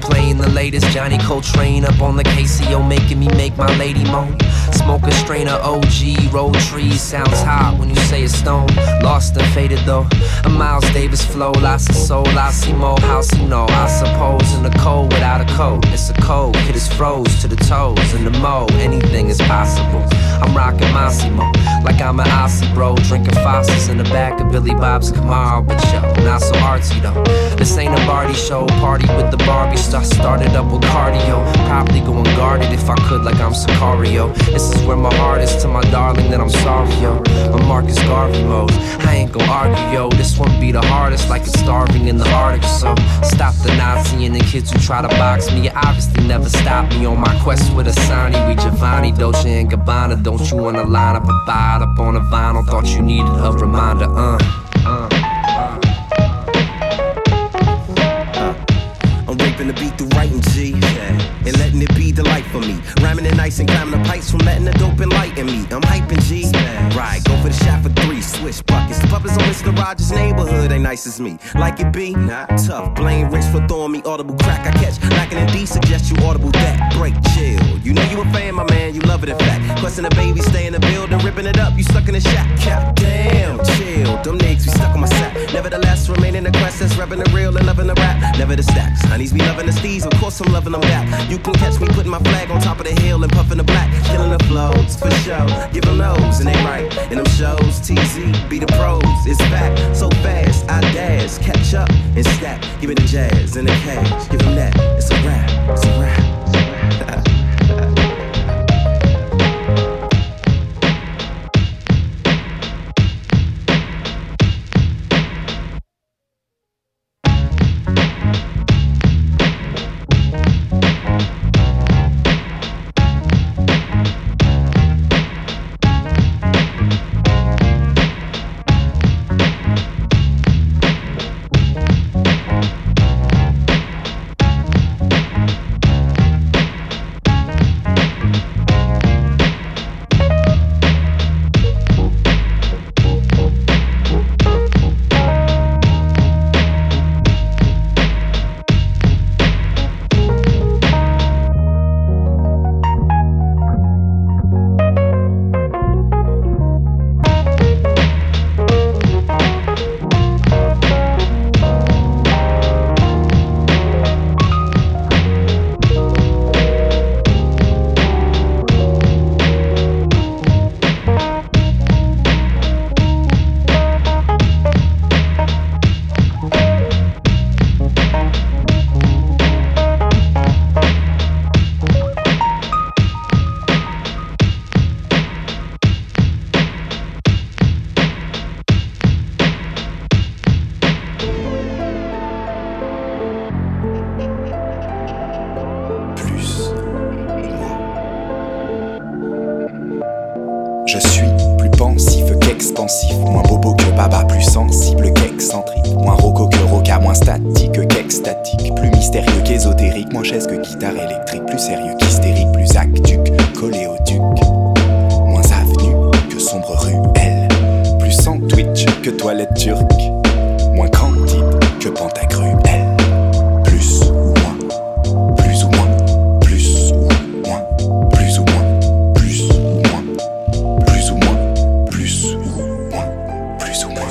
playing the latest Johnny Coltrane up on the KCO, making me make my lady moan. Smoke a strain of OG, roll trees, sounds hot when you say it's stone. Lost and faded though. A Miles Davis flow, lots of soul, I see more house, you know. I suppose in the cold without a coat, it's a cold. Kid is froze to the toes. In the mo, is possible. I'm rocking Massimo, like I'm an Aussie bro, drinking fossils in the back of Billy Bob's Camaro, but yo, not so artsy though. This ain't a Barty show, party with the Barbie star. Started up with cardio, probably going guarded if I could, like I'm Sicario. This is where my heart is to my darling, that I'm sorry yo. I'm Marcus Garvey mode, I ain't gon' argue yo. This one be the hardest, like it's starving in the Arctic. So stop the Nazi and the kids who try to box me. You obviously never stop me on my quest with Asani. We Giovanni, Dolce and Gabbana. Don't you wanna line up a bite up on a vinyl? Thought you needed a reminder, uh. uh. I'm raping the beat through writing G. And letting it be the light for me. Rhyming it nice and climbing the pipes from letting the dope enlighten me. I'm hyping G. Right, go for the shot for three. switch buckets. The puppets on Mr. Rogers' neighborhood ain't nice as me. Like it be? Not tough. Blame Rich for throwing me audible crack. I catch lacking in D. Suggest you audible that. Break, chill. You know you a fan, my man. You love it in fact. Questing the baby, stay in the building, ripping it up. You stuck in the shack. God damn, chill. Them niggas Nevertheless, remaining the quest that's repping the real and loving the rap. Never the stacks. Honeys be loving the steez. Of course, I'm loving them back. You can catch me putting my flag on top of the hill and puffing the black. Killing the flows for show. Give them those and they right. In them shows, TZ be the pros. It's back so fast. I dash, catch up and stack. Give me the jazz and the cash. Give them that. It's a rap. It's a rap. Que toilette turque, moins candide que pantagruel. Plus ou moins, plus ou moins, plus ou moins, plus ou moins, plus ou moins, plus ou moins, plus ou moins, plus ou moins.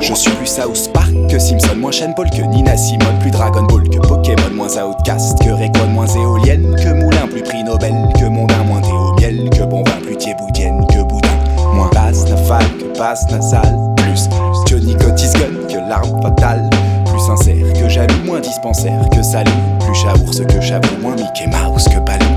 Je suis plus South Park que Simpson, moins Shane Paul que Nina Simone, plus Dragon Ball que Pokémon, moins Outcast que Raycon, moins éolienne que Moulin, plus prix Nobel que Mondain, moins Théo Miel que plus Johnny Gun que l'arme fatale, plus sincère que jaloux, moins dispensaire que salou, plus chaours que chabou, moins Mickey Mouse que Balou,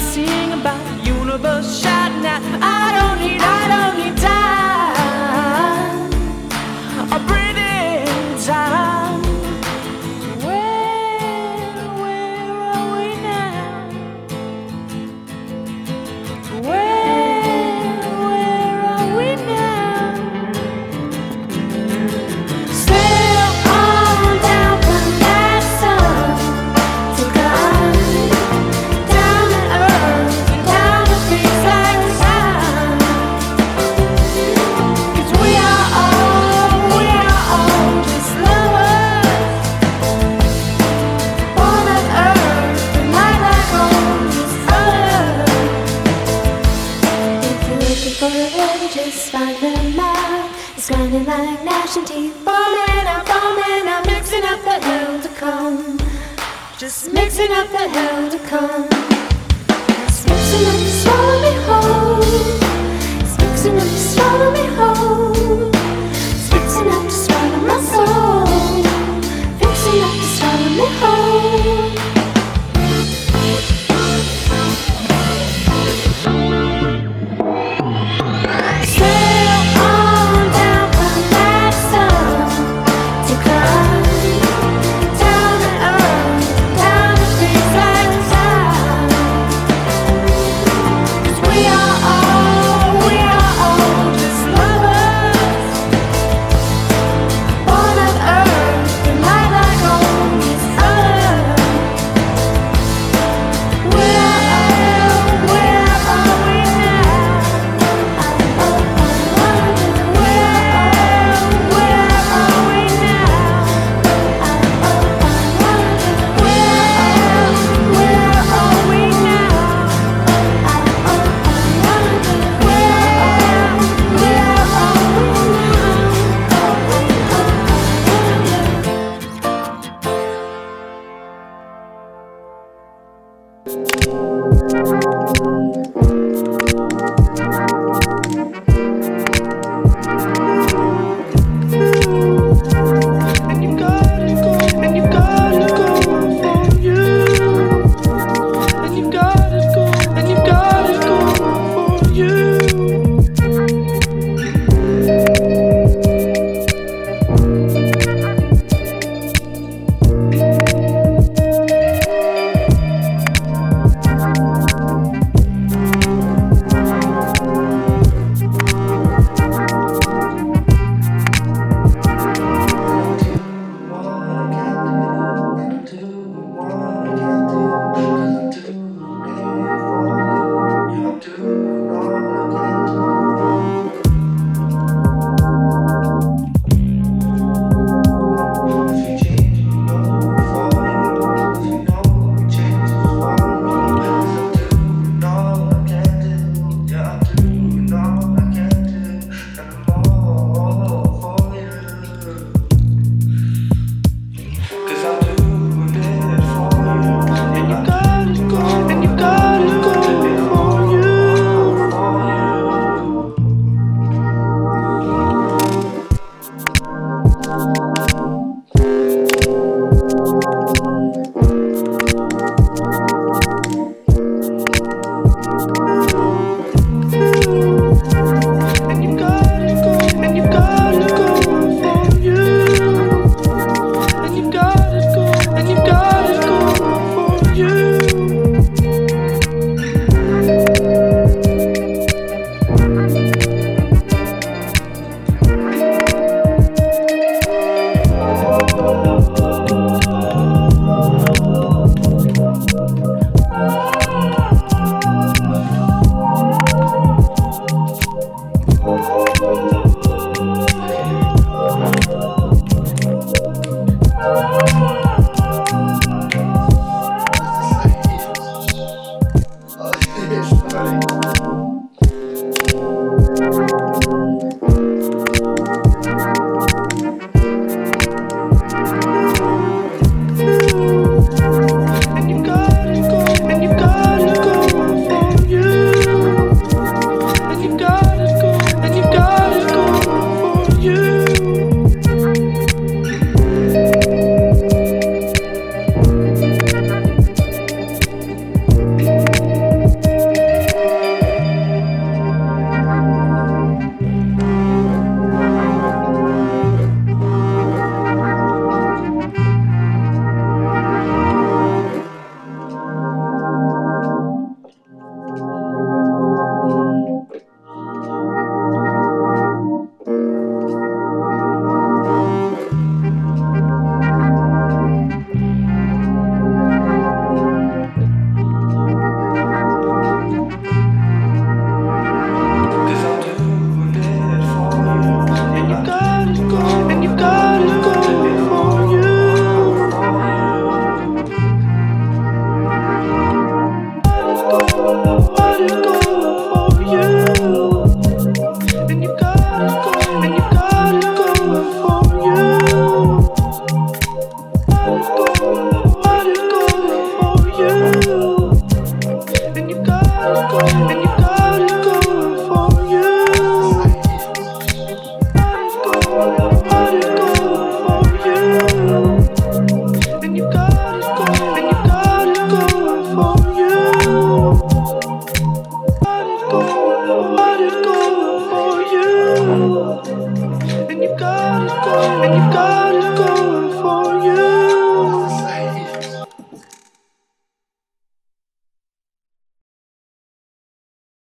sing about the universe shouting out, I don't need, I don't need time. I'm. Bye. Oh.